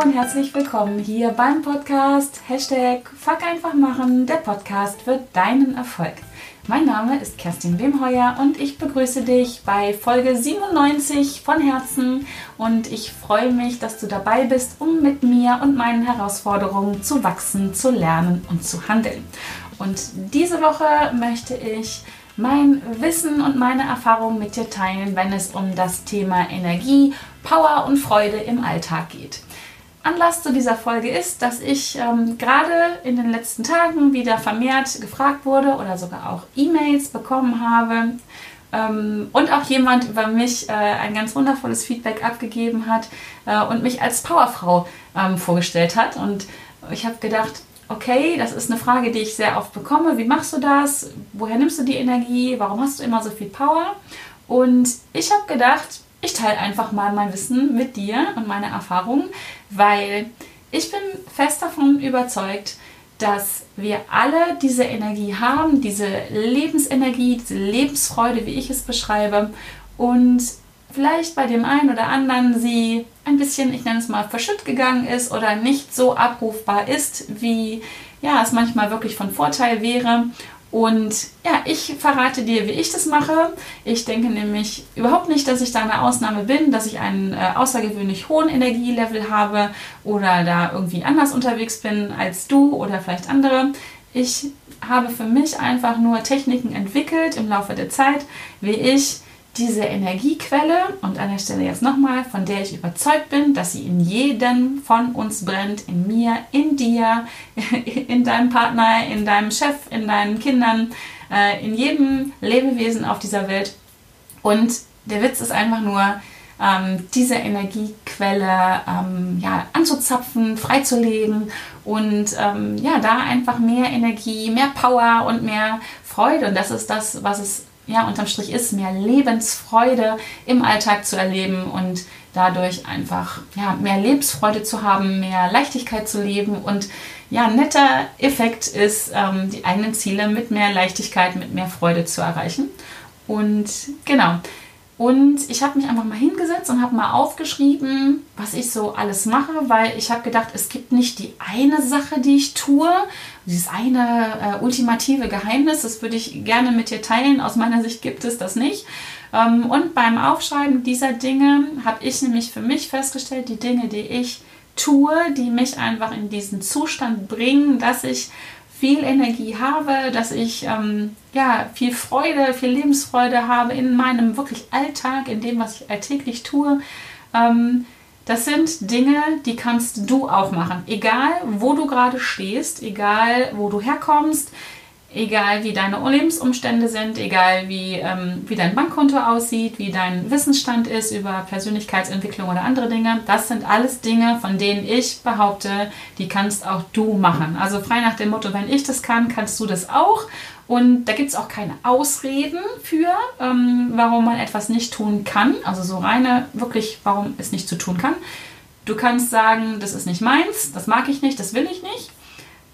Und herzlich willkommen hier beim Podcast Hashtag Fuck einfach machen, der Podcast für deinen Erfolg. Mein Name ist Kerstin Wemheuer und ich begrüße dich bei Folge 97 von Herzen und ich freue mich, dass du dabei bist, um mit mir und meinen Herausforderungen zu wachsen, zu lernen und zu handeln. Und diese Woche möchte ich mein Wissen und meine Erfahrungen mit dir teilen, wenn es um das Thema Energie, Power und Freude im Alltag geht. Anlass zu dieser Folge ist, dass ich ähm, gerade in den letzten Tagen wieder vermehrt gefragt wurde oder sogar auch E-Mails bekommen habe ähm, und auch jemand über mich äh, ein ganz wundervolles Feedback abgegeben hat äh, und mich als Powerfrau ähm, vorgestellt hat. Und ich habe gedacht, okay, das ist eine Frage, die ich sehr oft bekomme. Wie machst du das? Woher nimmst du die Energie? Warum hast du immer so viel Power? Und ich habe gedacht, ich teile einfach mal mein Wissen mit dir und meine Erfahrungen, weil ich bin fest davon überzeugt, dass wir alle diese Energie haben, diese Lebensenergie, diese Lebensfreude, wie ich es beschreibe, und vielleicht bei dem einen oder anderen sie ein bisschen, ich nenne es mal, verschütt gegangen ist oder nicht so abrufbar ist, wie ja, es manchmal wirklich von Vorteil wäre. Und ja, ich verrate dir, wie ich das mache. Ich denke nämlich überhaupt nicht, dass ich da eine Ausnahme bin, dass ich einen äh, außergewöhnlich hohen Energielevel habe oder da irgendwie anders unterwegs bin als du oder vielleicht andere. Ich habe für mich einfach nur Techniken entwickelt im Laufe der Zeit, wie ich diese Energiequelle, und an der Stelle jetzt nochmal, von der ich überzeugt bin, dass sie in jedem von uns brennt, in mir, in dir, in deinem Partner, in deinem Chef, in deinen Kindern, äh, in jedem Lebewesen auf dieser Welt. Und der Witz ist einfach nur, ähm, diese Energiequelle ähm, ja, anzuzapfen, freizulegen und ähm, ja, da einfach mehr Energie, mehr Power und mehr Freude. Und das ist das, was es ja, unterm Strich ist, mehr Lebensfreude im Alltag zu erleben und dadurch einfach ja, mehr Lebensfreude zu haben, mehr Leichtigkeit zu leben und ja, netter Effekt ist, ähm, die eigenen Ziele mit mehr Leichtigkeit, mit mehr Freude zu erreichen. Und genau, und ich habe mich einfach mal hingesetzt und habe mal aufgeschrieben, was ich so alles mache, weil ich habe gedacht, es gibt nicht die eine Sache, die ich tue, dieses eine äh, ultimative Geheimnis, das würde ich gerne mit dir teilen. Aus meiner Sicht gibt es das nicht. Ähm, und beim Aufschreiben dieser Dinge habe ich nämlich für mich festgestellt, die Dinge, die ich tue, die mich einfach in diesen Zustand bringen, dass ich viel Energie habe, dass ich ähm, ja, viel Freude, viel Lebensfreude habe in meinem wirklich Alltag, in dem, was ich alltäglich tue. Ähm, das sind Dinge, die kannst du auch machen. Egal, wo du gerade stehst, egal, wo du herkommst, egal wie deine Lebensumstände sind, egal wie, ähm, wie dein Bankkonto aussieht, wie dein Wissensstand ist über Persönlichkeitsentwicklung oder andere Dinge. Das sind alles Dinge, von denen ich behaupte, die kannst auch du machen. Also frei nach dem Motto, wenn ich das kann, kannst du das auch. Und da gibt es auch keine Ausreden für, ähm, warum man etwas nicht tun kann. Also so reine, wirklich, warum es nicht zu tun kann. Du kannst sagen, das ist nicht meins, das mag ich nicht, das will ich nicht.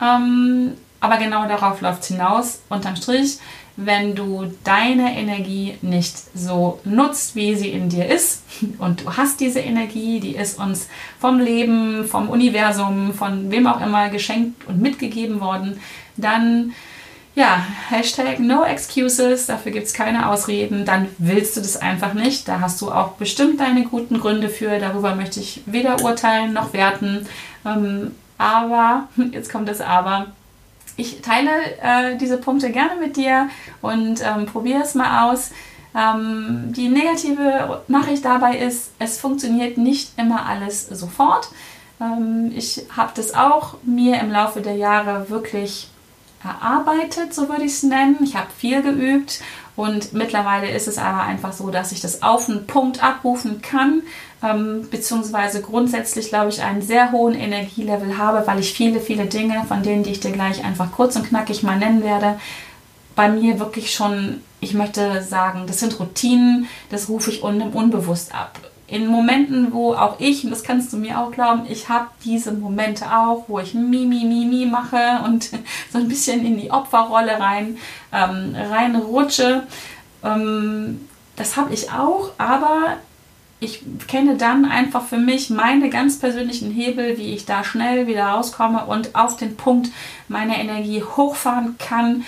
Ähm, aber genau darauf läuft es hinaus, unterm Strich, wenn du deine Energie nicht so nutzt, wie sie in dir ist, und du hast diese Energie, die ist uns vom Leben, vom Universum, von wem auch immer geschenkt und mitgegeben worden, dann ja, Hashtag no excuses, dafür gibt es keine Ausreden, dann willst du das einfach nicht. Da hast du auch bestimmt deine guten Gründe für, darüber möchte ich weder urteilen noch werten. Ähm, aber, jetzt kommt das Aber, ich teile äh, diese Punkte gerne mit dir und ähm, probiere es mal aus. Ähm, die negative Nachricht dabei ist, es funktioniert nicht immer alles sofort. Ähm, ich habe das auch mir im Laufe der Jahre wirklich erarbeitet, so würde ich es nennen. Ich habe viel geübt und mittlerweile ist es aber einfach so, dass ich das auf einen Punkt abrufen kann, ähm, beziehungsweise grundsätzlich, glaube ich, einen sehr hohen Energielevel habe, weil ich viele, viele Dinge, von denen, die ich dir gleich einfach kurz und knackig mal nennen werde, bei mir wirklich schon, ich möchte sagen, das sind Routinen, das rufe ich un unbewusst ab in Momenten, wo auch ich, und das kannst du mir auch glauben, ich habe diese Momente auch, wo ich mi, mi, mi, mi mache und so ein bisschen in die Opferrolle rein, ähm, reinrutsche. Ähm, das habe ich auch, aber ich kenne dann einfach für mich meine ganz persönlichen Hebel, wie ich da schnell wieder rauskomme und auf den Punkt meine Energie hochfahren kann,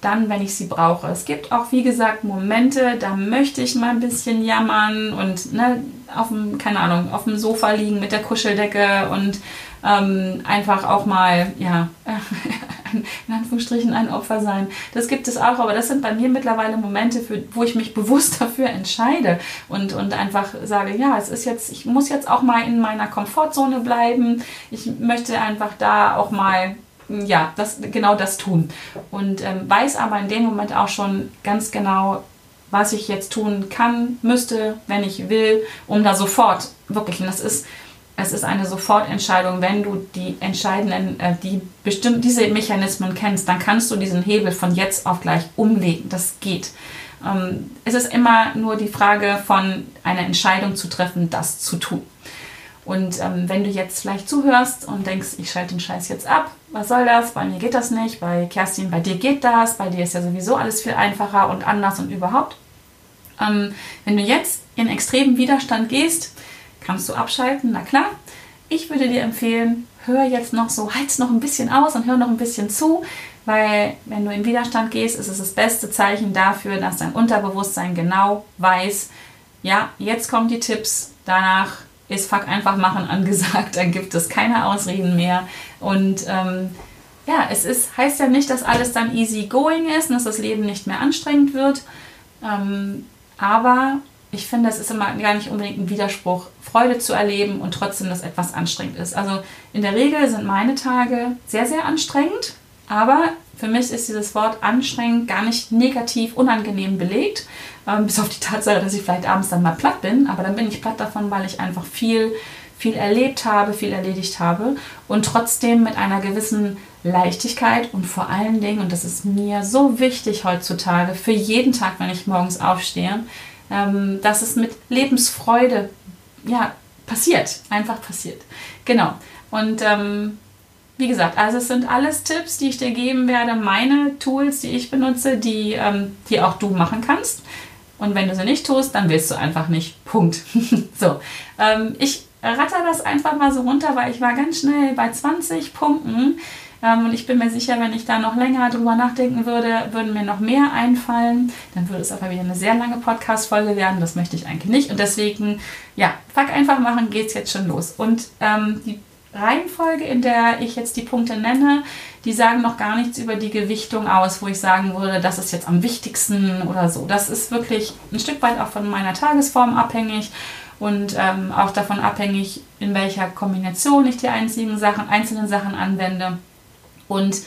dann, wenn ich sie brauche. Es gibt auch, wie gesagt, Momente, da möchte ich mal ein bisschen jammern und ne, auf dem, keine Ahnung, auf dem Sofa liegen mit der Kuscheldecke und ähm, einfach auch mal, ja, in Anführungsstrichen ein Opfer sein. Das gibt es auch, aber das sind bei mir mittlerweile Momente, für, wo ich mich bewusst dafür entscheide und, und einfach sage, ja, es ist jetzt, ich muss jetzt auch mal in meiner Komfortzone bleiben. Ich möchte einfach da auch mal ja, das, genau das tun. Und ähm, weiß aber in dem Moment auch schon ganz genau, was ich jetzt tun kann, müsste, wenn ich will, um da sofort wirklich, und das ist es ist eine Sofortentscheidung, wenn du die entscheidenden, äh, die bestimmt diese Mechanismen kennst, dann kannst du diesen Hebel von jetzt auf gleich umlegen. Das geht. Ähm, es ist immer nur die Frage von einer Entscheidung zu treffen, das zu tun. Und ähm, wenn du jetzt vielleicht zuhörst und denkst, ich schalte den Scheiß jetzt ab, was soll das? Bei mir geht das nicht, bei Kerstin, bei dir geht das, bei dir ist ja sowieso alles viel einfacher und anders und überhaupt. Ähm, wenn du jetzt in extremen Widerstand gehst, Kannst du abschalten? Na klar. Ich würde dir empfehlen, hör jetzt noch so, heiz noch ein bisschen aus und hör noch ein bisschen zu, weil wenn du in Widerstand gehst, ist es das beste Zeichen dafür, dass dein Unterbewusstsein genau weiß, ja, jetzt kommen die Tipps, danach ist Fuck einfach machen angesagt, dann gibt es keine Ausreden mehr und ähm, ja, es ist, heißt ja nicht, dass alles dann easy going ist und dass das Leben nicht mehr anstrengend wird, ähm, aber ich finde, es ist immer gar nicht unbedingt ein Widerspruch, Freude zu erleben und trotzdem, dass etwas anstrengend ist. Also in der Regel sind meine Tage sehr, sehr anstrengend, aber für mich ist dieses Wort anstrengend gar nicht negativ, unangenehm belegt, ähm, bis auf die Tatsache, dass ich vielleicht abends dann mal platt bin, aber dann bin ich platt davon, weil ich einfach viel, viel erlebt habe, viel erledigt habe und trotzdem mit einer gewissen Leichtigkeit und vor allen Dingen, und das ist mir so wichtig heutzutage, für jeden Tag, wenn ich morgens aufstehe, ähm, dass es mit Lebensfreude ja, passiert, einfach passiert. Genau. Und ähm, wie gesagt, also es sind alles Tipps, die ich dir geben werde, meine Tools, die ich benutze, die, ähm, die auch du machen kannst. Und wenn du sie nicht tust, dann willst du einfach nicht. Punkt. so, ähm, ich ratter das einfach mal so runter, weil ich war ganz schnell bei 20 Punkten, und ich bin mir sicher, wenn ich da noch länger drüber nachdenken würde, würden mir noch mehr einfallen. Dann würde es aber wieder eine sehr lange Podcast-Folge werden. Das möchte ich eigentlich nicht. Und deswegen, ja, fuck einfach machen, geht's jetzt schon los. Und ähm, die Reihenfolge, in der ich jetzt die Punkte nenne, die sagen noch gar nichts über die Gewichtung aus, wo ich sagen würde, das ist jetzt am wichtigsten oder so. Das ist wirklich ein Stück weit auch von meiner Tagesform abhängig und ähm, auch davon abhängig, in welcher Kombination ich die einzigen Sachen, einzelnen Sachen anwende und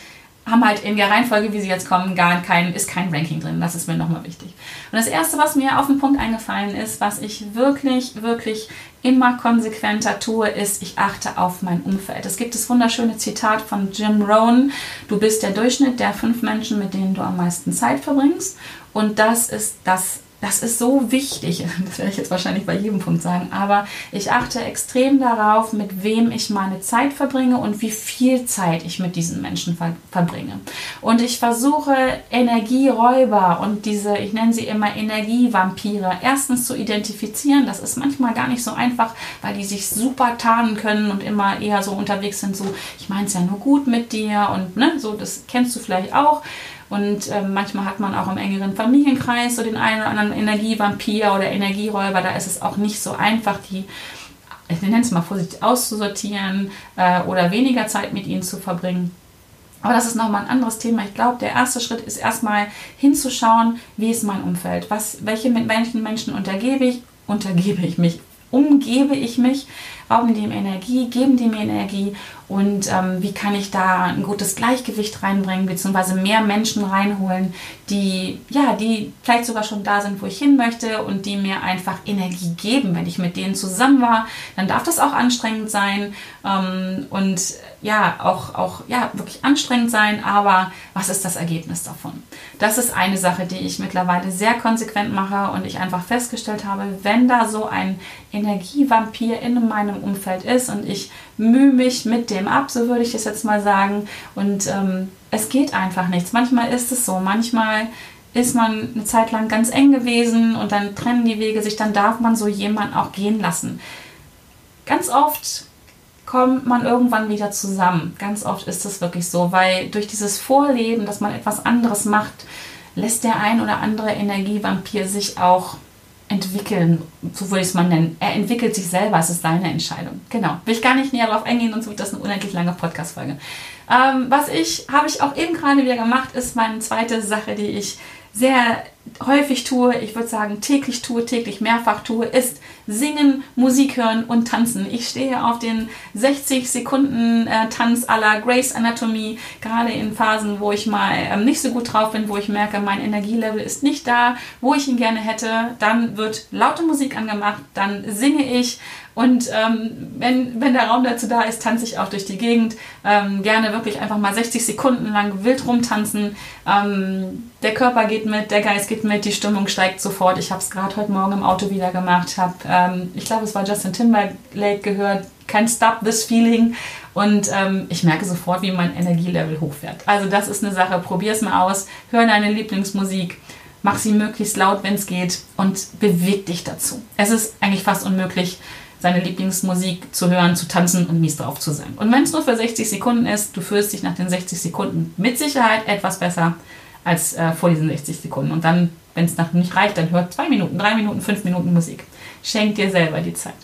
haben halt in der Reihenfolge, wie sie jetzt kommen, gar kein, ist kein Ranking drin. Das ist mir nochmal wichtig. Und das erste, was mir auf den Punkt eingefallen ist, was ich wirklich, wirklich immer konsequenter tue, ist, ich achte auf mein Umfeld. Es gibt das wunderschöne Zitat von Jim Rohn, du bist der Durchschnitt der fünf Menschen, mit denen du am meisten Zeit verbringst. Und das ist das das ist so wichtig, das werde ich jetzt wahrscheinlich bei jedem Punkt sagen, aber ich achte extrem darauf, mit wem ich meine Zeit verbringe und wie viel Zeit ich mit diesen Menschen ver verbringe. Und ich versuche Energieräuber und diese, ich nenne sie immer Energievampire, erstens zu identifizieren. Das ist manchmal gar nicht so einfach, weil die sich super tarnen können und immer eher so unterwegs sind, so, ich meine es ja nur gut mit dir und ne, so, das kennst du vielleicht auch. Und äh, manchmal hat man auch im engeren Familienkreis so den einen oder anderen Energievampir oder Energieräuber. Da ist es auch nicht so einfach, die, ich nenne es mal vorsichtig, auszusortieren äh, oder weniger Zeit mit ihnen zu verbringen. Aber das ist nochmal ein anderes Thema. Ich glaube, der erste Schritt ist erstmal hinzuschauen, wie ist mein Umfeld? Was, welche mit welchen Menschen untergebe ich, untergebe ich mich, umgebe ich mich, rauben die mir Energie, geben die mir Energie und ähm, wie kann ich da ein gutes Gleichgewicht reinbringen, beziehungsweise mehr Menschen reinholen, die, ja, die vielleicht sogar schon da sind, wo ich hin möchte und die mir einfach Energie geben. Wenn ich mit denen zusammen war, dann darf das auch anstrengend sein ähm, und ja, auch, auch ja, wirklich anstrengend sein, aber was ist das Ergebnis davon? Das ist eine Sache, die ich mittlerweile sehr konsequent mache und ich einfach festgestellt habe, wenn da so ein Energievampir in meinem Umfeld ist und ich mühe mich mit dem ab, so würde ich es jetzt mal sagen. Und ähm, es geht einfach nichts. Manchmal ist es so, manchmal ist man eine Zeit lang ganz eng gewesen und dann trennen die Wege sich, dann darf man so jemanden auch gehen lassen. Ganz oft kommt man irgendwann wieder zusammen. Ganz oft ist es wirklich so, weil durch dieses Vorleben, dass man etwas anderes macht, lässt der ein oder andere Energievampir sich auch entwickeln, so würde ich es mal nennen. Er entwickelt sich selber, es ist seine Entscheidung. Genau. Will ich gar nicht näher darauf eingehen, sonst wird das eine unendlich lange Podcast-Folge. Ähm, was ich, habe ich auch eben gerade wieder gemacht, ist meine zweite Sache, die ich sehr häufig tue, ich würde sagen täglich tue, täglich mehrfach tue, ist singen, Musik hören und tanzen. Ich stehe auf den 60 Sekunden äh, Tanz aller Grace Anatomy, gerade in Phasen, wo ich mal ähm, nicht so gut drauf bin, wo ich merke, mein Energielevel ist nicht da, wo ich ihn gerne hätte, dann wird laute Musik angemacht, dann singe ich und ähm, wenn, wenn der Raum dazu da ist, tanze ich auch durch die Gegend. Ähm, gerne wirklich einfach mal 60 Sekunden lang wild rumtanzen. Ähm, der Körper geht mit, der Geist geht mit, die Stimmung steigt sofort. Ich habe es gerade heute Morgen im Auto wieder gemacht. Hab, ähm, ich glaube, es war Justin Timberlake gehört. Can't stop this feeling. Und ähm, ich merke sofort, wie mein Energielevel hochfährt. Also das ist eine Sache. Probier es mal aus. Hör deine Lieblingsmusik mach sie möglichst laut, wenn es geht und beweg dich dazu. Es ist eigentlich fast unmöglich, seine Lieblingsmusik zu hören, zu tanzen und mies drauf zu sein. Und wenn es nur für 60 Sekunden ist, du fühlst dich nach den 60 Sekunden mit Sicherheit etwas besser als äh, vor diesen 60 Sekunden. Und dann, wenn es nach nicht reicht, dann hört zwei Minuten, drei Minuten, fünf Minuten Musik. Schenk dir selber die Zeit.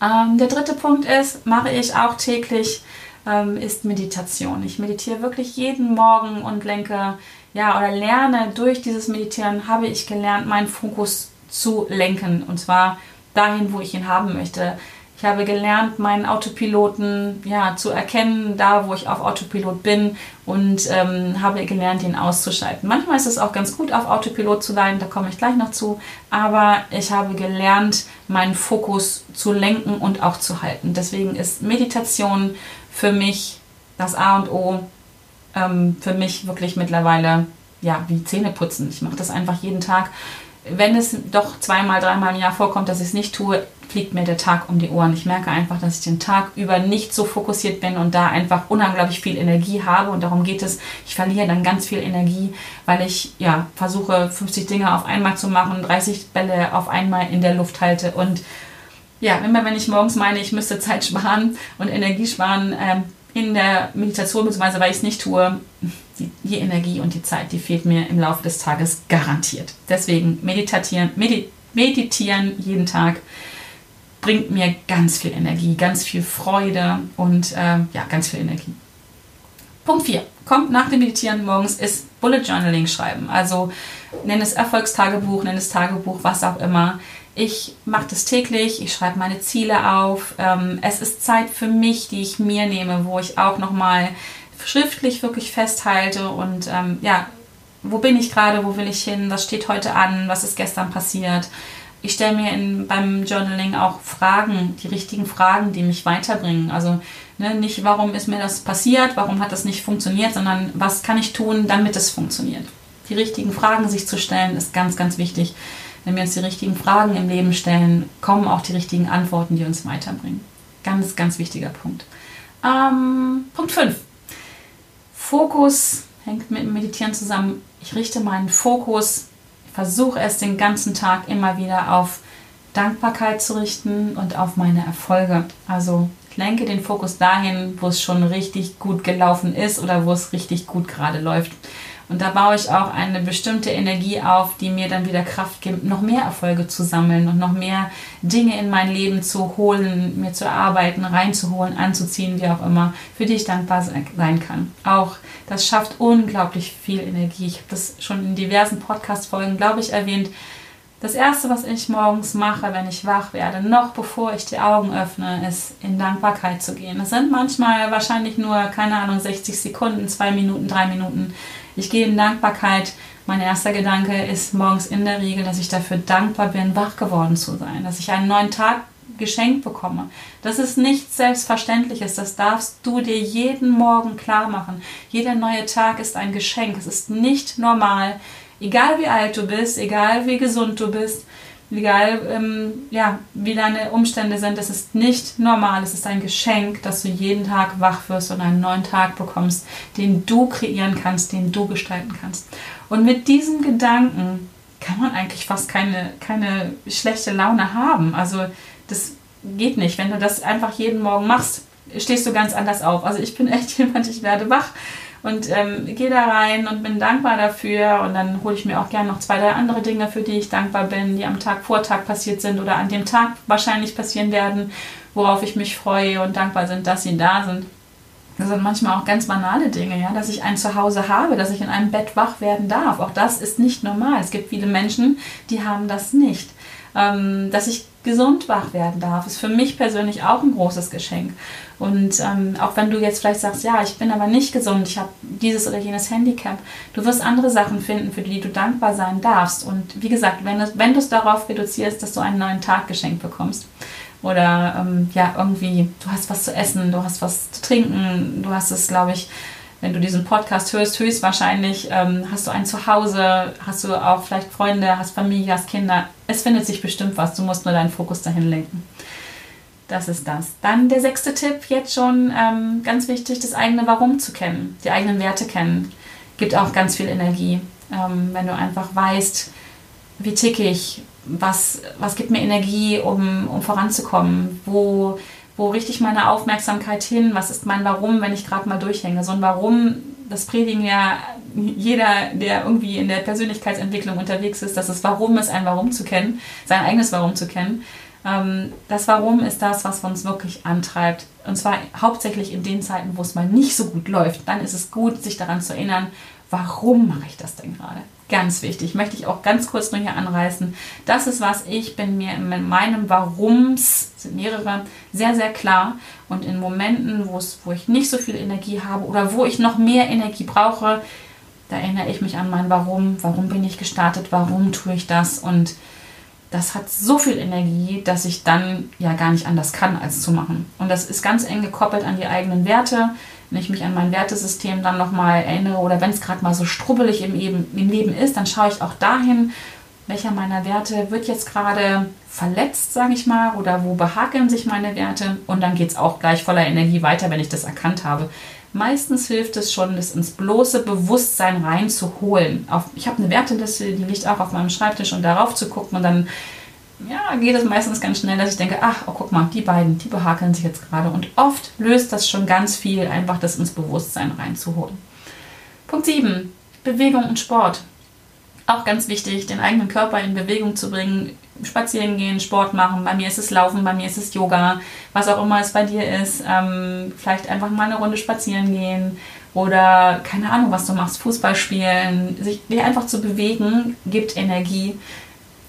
Ähm, der dritte Punkt ist, mache ich auch täglich, ähm, ist Meditation. Ich meditiere wirklich jeden Morgen und lenke, ja, oder lerne durch dieses Meditieren, habe ich gelernt, meinen Fokus zu lenken. Und zwar dahin, wo ich ihn haben möchte. Ich habe gelernt, meinen Autopiloten ja, zu erkennen, da wo ich auf Autopilot bin und ähm, habe gelernt, ihn auszuschalten. Manchmal ist es auch ganz gut, auf Autopilot zu sein, da komme ich gleich noch zu, aber ich habe gelernt, meinen Fokus zu lenken und auch zu halten. Deswegen ist Meditation für mich das A und O, ähm, für mich wirklich mittlerweile ja, wie Zähne putzen. Ich mache das einfach jeden Tag wenn es doch zweimal, dreimal im Jahr vorkommt, dass ich es nicht tue, fliegt mir der Tag um die Ohren. Ich merke einfach, dass ich den Tag über nicht so fokussiert bin und da einfach unglaublich viel Energie habe und darum geht es. Ich verliere dann ganz viel Energie, weil ich ja versuche 50 Dinge auf einmal zu machen, 30 Bälle auf einmal in der Luft halte und ja, immer wenn ich morgens meine, ich müsste Zeit sparen und Energie sparen ähm, in der Meditation, beziehungsweise weil ich es nicht tue, die, die, Energie und die Zeit, die fehlt mir im Laufe des Tages garantiert. Deswegen meditieren, medit, meditieren jeden Tag bringt mir ganz viel Energie, ganz viel Freude und äh, ja, ganz viel Energie. Punkt 4. Kommt nach dem Meditieren morgens ist Bullet Journaling schreiben. Also nenn es Erfolgstagebuch, nenn es Tagebuch, was auch immer. Ich mache das täglich, ich schreibe meine Ziele auf. Ähm, es ist Zeit für mich, die ich mir nehme, wo ich auch nochmal schriftlich wirklich festhalte und ähm, ja, wo bin ich gerade, wo will ich hin, was steht heute an, was ist gestern passiert. Ich stelle mir in, beim Journaling auch Fragen, die richtigen Fragen, die mich weiterbringen. Also ne, nicht, warum ist mir das passiert, warum hat das nicht funktioniert, sondern was kann ich tun, damit es funktioniert. Die richtigen Fragen sich zu stellen, ist ganz, ganz wichtig. Wenn wir uns die richtigen Fragen im Leben stellen, kommen auch die richtigen Antworten, die uns weiterbringen. Ganz, ganz wichtiger Punkt. Ähm, Punkt 5. Fokus hängt mit Meditieren zusammen. Ich richte meinen Fokus, versuche es den ganzen Tag immer wieder auf Dankbarkeit zu richten und auf meine Erfolge. Also ich lenke den Fokus dahin, wo es schon richtig gut gelaufen ist oder wo es richtig gut gerade läuft. Und da baue ich auch eine bestimmte Energie auf, die mir dann wieder Kraft gibt, noch mehr Erfolge zu sammeln und noch mehr Dinge in mein Leben zu holen, mir zu erarbeiten, reinzuholen, anzuziehen, wie auch immer, für die ich dankbar sein kann. Auch das schafft unglaublich viel Energie. Ich habe das schon in diversen Podcast-Folgen, glaube ich, erwähnt. Das erste, was ich morgens mache, wenn ich wach werde, noch bevor ich die Augen öffne, ist in Dankbarkeit zu gehen. Es sind manchmal wahrscheinlich nur, keine Ahnung, 60 Sekunden, zwei Minuten, drei Minuten. Ich gehe in Dankbarkeit. Mein erster Gedanke ist morgens in der Regel, dass ich dafür dankbar bin, wach geworden zu sein, dass ich einen neuen Tag geschenkt bekomme. Das ist nichts Selbstverständliches. Das darfst du dir jeden Morgen klar machen. Jeder neue Tag ist ein Geschenk. Es ist nicht normal, egal wie alt du bist, egal wie gesund du bist, egal ähm, ja, wie deine Umstände sind, es ist nicht normal, es ist ein Geschenk, dass du jeden Tag wach wirst und einen neuen Tag bekommst, den du kreieren kannst, den du gestalten kannst. Und mit diesem Gedanken kann man eigentlich fast keine, keine schlechte Laune haben. Also das geht nicht. Wenn du das einfach jeden Morgen machst, stehst du ganz anders auf. Also ich bin echt jemand, ich werde wach und ähm, gehe da rein und bin dankbar dafür. Und dann hole ich mir auch gerne noch zwei, drei andere Dinge, für die ich dankbar bin, die am Tag vor Tag passiert sind oder an dem Tag wahrscheinlich passieren werden, worauf ich mich freue und dankbar sind, dass sie da sind. Das sind manchmal auch ganz banale Dinge, ja, dass ich ein Zuhause habe, dass ich in einem Bett wach werden darf. Auch das ist nicht normal. Es gibt viele Menschen, die haben das nicht. Ähm, dass ich gesund wach werden darf, ist für mich persönlich auch ein großes Geschenk. Und ähm, auch wenn du jetzt vielleicht sagst, ja, ich bin aber nicht gesund, ich habe dieses oder jenes Handicap, du wirst andere Sachen finden, für die du dankbar sein darfst. Und wie gesagt, wenn du wenn es darauf reduzierst, dass du einen neuen Tag geschenkt bekommst oder ähm, ja, irgendwie, du hast was zu essen, du hast was zu trinken, du hast es, glaube ich, wenn du diesen Podcast hörst, höchstwahrscheinlich ähm, hast du ein Zuhause, hast du auch vielleicht Freunde, hast Familie, hast Kinder. Es findet sich bestimmt was, du musst nur deinen Fokus dahin lenken. Das ist das. Dann der sechste Tipp, jetzt schon ähm, ganz wichtig, das eigene Warum zu kennen, die eigenen Werte kennen. Gibt auch ganz viel Energie, ähm, wenn du einfach weißt, wie ticke ich, was, was gibt mir Energie, um, um voranzukommen, wo wo richte ich meine Aufmerksamkeit hin? Was ist mein Warum, wenn ich gerade mal durchhänge? So ein Warum, das predigen ja jeder, der irgendwie in der Persönlichkeitsentwicklung unterwegs ist, dass es Warum ist, ein Warum zu kennen, sein eigenes Warum zu kennen. Ähm, das Warum ist das, was uns wirklich antreibt. Und zwar hauptsächlich in den Zeiten, wo es mal nicht so gut läuft. Dann ist es gut, sich daran zu erinnern, warum mache ich das denn gerade? Ganz wichtig, möchte ich auch ganz kurz nur hier anreißen. Das ist was, ich bin mir in meinem Warums, sind mehrere, sehr, sehr klar. Und in Momenten, wo ich nicht so viel Energie habe oder wo ich noch mehr Energie brauche, da erinnere ich mich an mein Warum. Warum bin ich gestartet? Warum tue ich das? Und das hat so viel Energie, dass ich dann ja gar nicht anders kann, als zu machen. Und das ist ganz eng gekoppelt an die eigenen Werte wenn ich mich an mein Wertesystem dann nochmal erinnere oder wenn es gerade mal so strubbelig im, im Leben ist, dann schaue ich auch dahin, welcher meiner Werte wird jetzt gerade verletzt, sage ich mal, oder wo behakeln sich meine Werte und dann geht es auch gleich voller Energie weiter, wenn ich das erkannt habe. Meistens hilft es schon, das ins bloße Bewusstsein reinzuholen. Ich habe eine Werteliste, die liegt auch auf meinem Schreibtisch und darauf zu gucken und dann ja, geht es meistens ganz schnell, dass ich denke, ach, oh, guck mal, die beiden, die behakeln sich jetzt gerade. Und oft löst das schon ganz viel, einfach das ins Bewusstsein reinzuholen. Punkt 7. Bewegung und Sport. Auch ganz wichtig, den eigenen Körper in Bewegung zu bringen. Spazieren gehen, Sport machen. Bei mir ist es Laufen, bei mir ist es Yoga, was auch immer es bei dir ist. Ähm, vielleicht einfach mal eine Runde spazieren gehen oder keine Ahnung, was du machst, Fußball spielen. Sich einfach zu bewegen, gibt Energie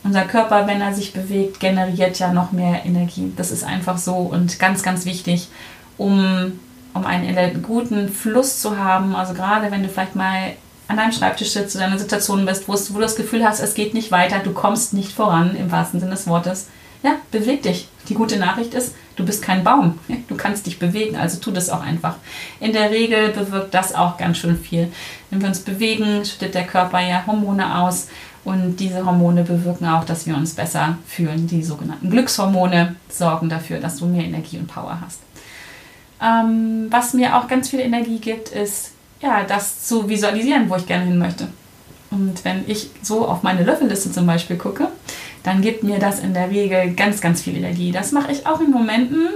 unser Körper, wenn er sich bewegt, generiert ja noch mehr Energie. Das ist einfach so und ganz, ganz wichtig, um, um einen guten Fluss zu haben. Also gerade wenn du vielleicht mal an deinem Schreibtisch sitzt oder in einer Situation bist, wo, wo du das Gefühl hast, es geht nicht weiter, du kommst nicht voran, im wahrsten Sinne des Wortes. Ja, beweg dich. Die gute Nachricht ist, du bist kein Baum. Du kannst dich bewegen, also tu das auch einfach. In der Regel bewirkt das auch ganz schön viel. Wenn wir uns bewegen, schüttet der Körper ja Hormone aus und diese Hormone bewirken auch, dass wir uns besser fühlen. Die sogenannten Glückshormone sorgen dafür, dass du mehr Energie und Power hast. Ähm, was mir auch ganz viel Energie gibt, ist ja, das zu visualisieren, wo ich gerne hin möchte. Und wenn ich so auf meine Löffelliste zum Beispiel gucke, dann gibt mir das in der Regel ganz, ganz viel Energie. Das mache ich auch in Momenten,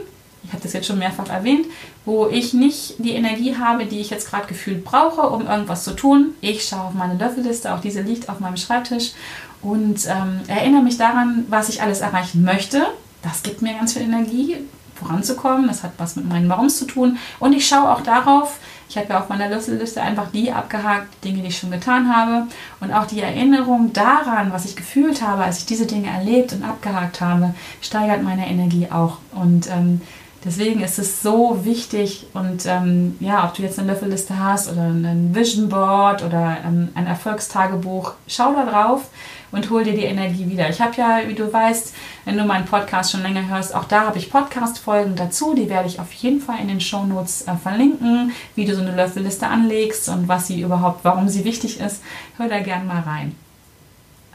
ich habe das jetzt schon mehrfach erwähnt, wo ich nicht die Energie habe, die ich jetzt gerade gefühlt brauche, um irgendwas zu tun. Ich schaue auf meine Löffelliste, auch diese liegt auf meinem Schreibtisch und ähm, erinnere mich daran, was ich alles erreichen möchte. Das gibt mir ganz viel Energie, voranzukommen. Das hat was mit meinen Warums zu tun. Und ich schaue auch darauf, ich habe ja auf meiner Löffelliste einfach die abgehakt, Dinge, die ich schon getan habe. Und auch die Erinnerung daran, was ich gefühlt habe, als ich diese Dinge erlebt und abgehakt habe, steigert meine Energie auch. Und ähm, Deswegen ist es so wichtig und ähm, ja, ob du jetzt eine Löffelliste hast oder ein Vision Board oder ähm, ein Erfolgstagebuch, schau da drauf und hol dir die Energie wieder. Ich habe ja, wie du weißt, wenn du meinen Podcast schon länger hörst, auch da habe ich Podcast-Folgen dazu. Die werde ich auf jeden Fall in den Show Notes äh, verlinken, wie du so eine Löffelliste anlegst und was sie überhaupt, warum sie wichtig ist. Hör da gerne mal rein.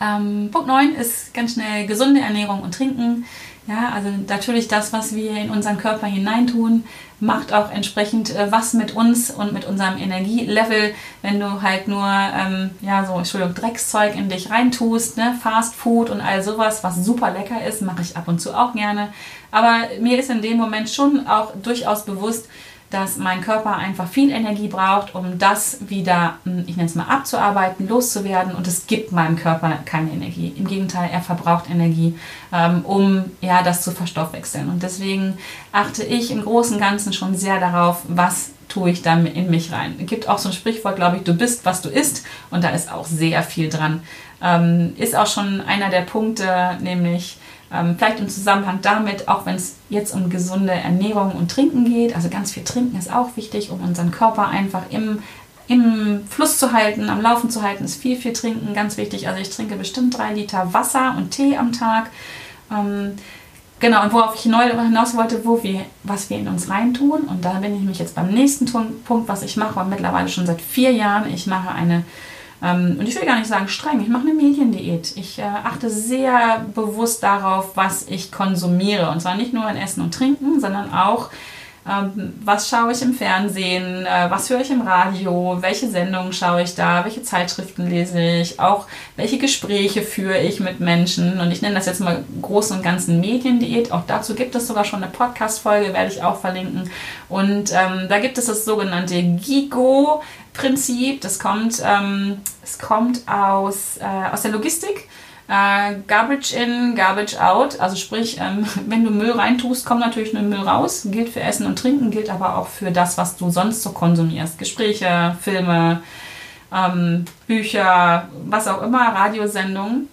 Ähm, Punkt 9 ist ganz schnell gesunde Ernährung und Trinken. Ja, also natürlich das, was wir in unseren Körper hineintun, macht auch entsprechend äh, was mit uns und mit unserem Energielevel. Wenn du halt nur, ähm, ja, so, Entschuldigung, Dreckszeug in dich reintust, ne, Fast Food und all sowas, was super lecker ist, mache ich ab und zu auch gerne. Aber mir ist in dem Moment schon auch durchaus bewusst, dass mein Körper einfach viel Energie braucht, um das wieder, hm, ich nenne es mal, abzuarbeiten, loszuwerden. Und es gibt meinem Körper keine Energie. Im Gegenteil, er verbraucht Energie, ähm, um ja, das zu verstoffwechseln. Und deswegen achte ich im Großen und Ganzen schon sehr darauf, was tue ich dann in mich rein. Es gibt auch so ein Sprichwort, glaube ich, du bist, was du isst. Und da ist auch sehr viel dran. Ähm, ist auch schon einer der Punkte, nämlich ähm, vielleicht im Zusammenhang damit, auch wenn es jetzt um gesunde Ernährung und Trinken geht, also ganz viel Trinken ist auch wichtig, um unseren Körper einfach im, im Fluss zu halten, am Laufen zu halten, ist viel, viel Trinken ganz wichtig. Also ich trinke bestimmt drei Liter Wasser und Tee am Tag. Ähm, genau, und worauf ich hinaus wollte, wo wir, was wir in uns reintun. Und da bin ich mich jetzt beim nächsten Punkt, was ich mache, und mittlerweile schon seit vier Jahren. Ich mache eine ähm, und ich will gar nicht sagen streng, ich mache eine Mediendiät. Ich äh, achte sehr bewusst darauf, was ich konsumiere. Und zwar nicht nur in Essen und Trinken, sondern auch, was schaue ich im Fernsehen, äh, was höre ich im Radio, welche Sendungen schaue ich da, welche Zeitschriften lese ich, auch welche Gespräche führe ich mit Menschen. Und ich nenne das jetzt mal großen und ganzen Mediendiät. Auch dazu gibt es sogar schon eine Podcast-Folge, werde ich auch verlinken. Und ähm, da gibt es das sogenannte GIGO. Prinzip. Das kommt, ähm, es kommt aus, äh, aus der Logistik. Äh, garbage in, garbage out. Also sprich, ähm, wenn du Müll reintust, kommt natürlich nur Müll raus. Gilt für Essen und Trinken, gilt aber auch für das, was du sonst so konsumierst. Gespräche, Filme, ähm, Bücher, was auch immer, Radiosendungen.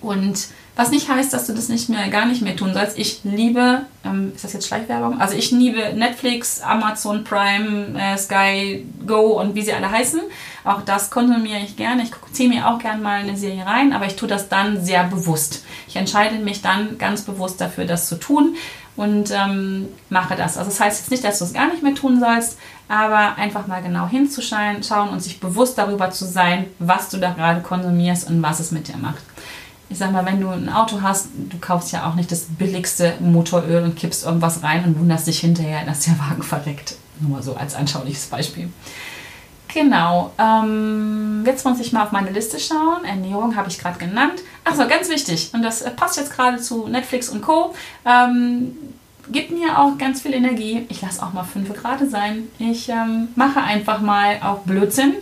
Und was nicht heißt, dass du das nicht mehr, gar nicht mehr tun sollst. Ich liebe, ähm, ist das jetzt Schleichwerbung? Also ich liebe Netflix, Amazon Prime, äh, Sky Go und wie sie alle heißen. Auch das konsumiere ich gerne. Ich ziehe mir auch gerne mal eine Serie rein, aber ich tue das dann sehr bewusst. Ich entscheide mich dann ganz bewusst dafür, das zu tun und ähm, mache das. Also das heißt jetzt nicht, dass du es gar nicht mehr tun sollst, aber einfach mal genau hinzuschauen schauen und sich bewusst darüber zu sein, was du da gerade konsumierst und was es mit dir macht ich sag mal, wenn du ein Auto hast, du kaufst ja auch nicht das billigste Motoröl und kippst irgendwas rein und wunderst dich hinterher, dass der Wagen verreckt. Nur mal so als anschauliches Beispiel. Genau. Ähm, jetzt muss ich mal auf meine Liste schauen. Ernährung habe ich gerade genannt. Achso, ganz wichtig. Und das passt jetzt gerade zu Netflix und Co. Ähm, gibt mir auch ganz viel Energie. Ich lasse auch mal 5 Grad sein. Ich ähm, mache einfach mal auch Blödsinn.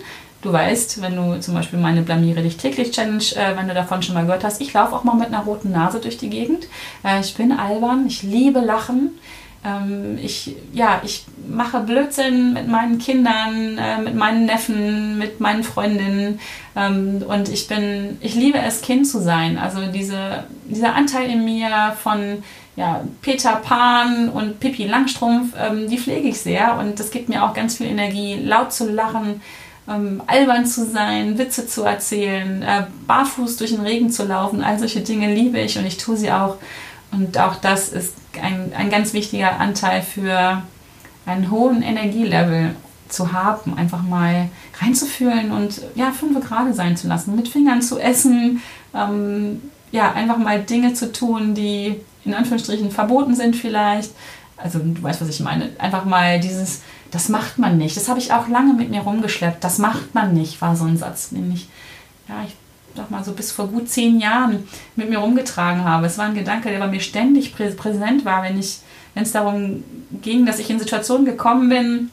Du weißt, wenn du zum Beispiel meine Blamiere dich täglich Challenge, äh, wenn du davon schon mal gehört hast, ich laufe auch mal mit einer roten Nase durch die Gegend. Äh, ich bin albern, ich liebe Lachen. Ähm, ich, ja, ich mache Blödsinn mit meinen Kindern, äh, mit meinen Neffen, mit meinen Freundinnen. Ähm, und ich bin, ich liebe es, Kind zu sein. Also diese, dieser Anteil in mir von ja, Peter Pan und Pippi Langstrumpf, ähm, die pflege ich sehr und das gibt mir auch ganz viel Energie, laut zu lachen, ähm, albern zu sein, Witze zu erzählen, äh, barfuß durch den Regen zu laufen. All solche Dinge liebe ich und ich tue sie auch. Und auch das ist ein, ein ganz wichtiger Anteil für einen hohen Energielevel zu haben, einfach mal reinzufühlen und ja, fünf Grad sein zu lassen, mit Fingern zu essen, ähm, ja, einfach mal Dinge zu tun, die in Anführungsstrichen verboten sind vielleicht. Also du weißt, was ich meine. Einfach mal dieses das macht man nicht. Das habe ich auch lange mit mir rumgeschleppt. Das macht man nicht, war so ein Satz, den ich, ja, ich sag mal so bis vor gut zehn Jahren mit mir rumgetragen habe. Es war ein Gedanke, der bei mir ständig prä präsent war, wenn ich, wenn es darum ging, dass ich in Situationen gekommen bin,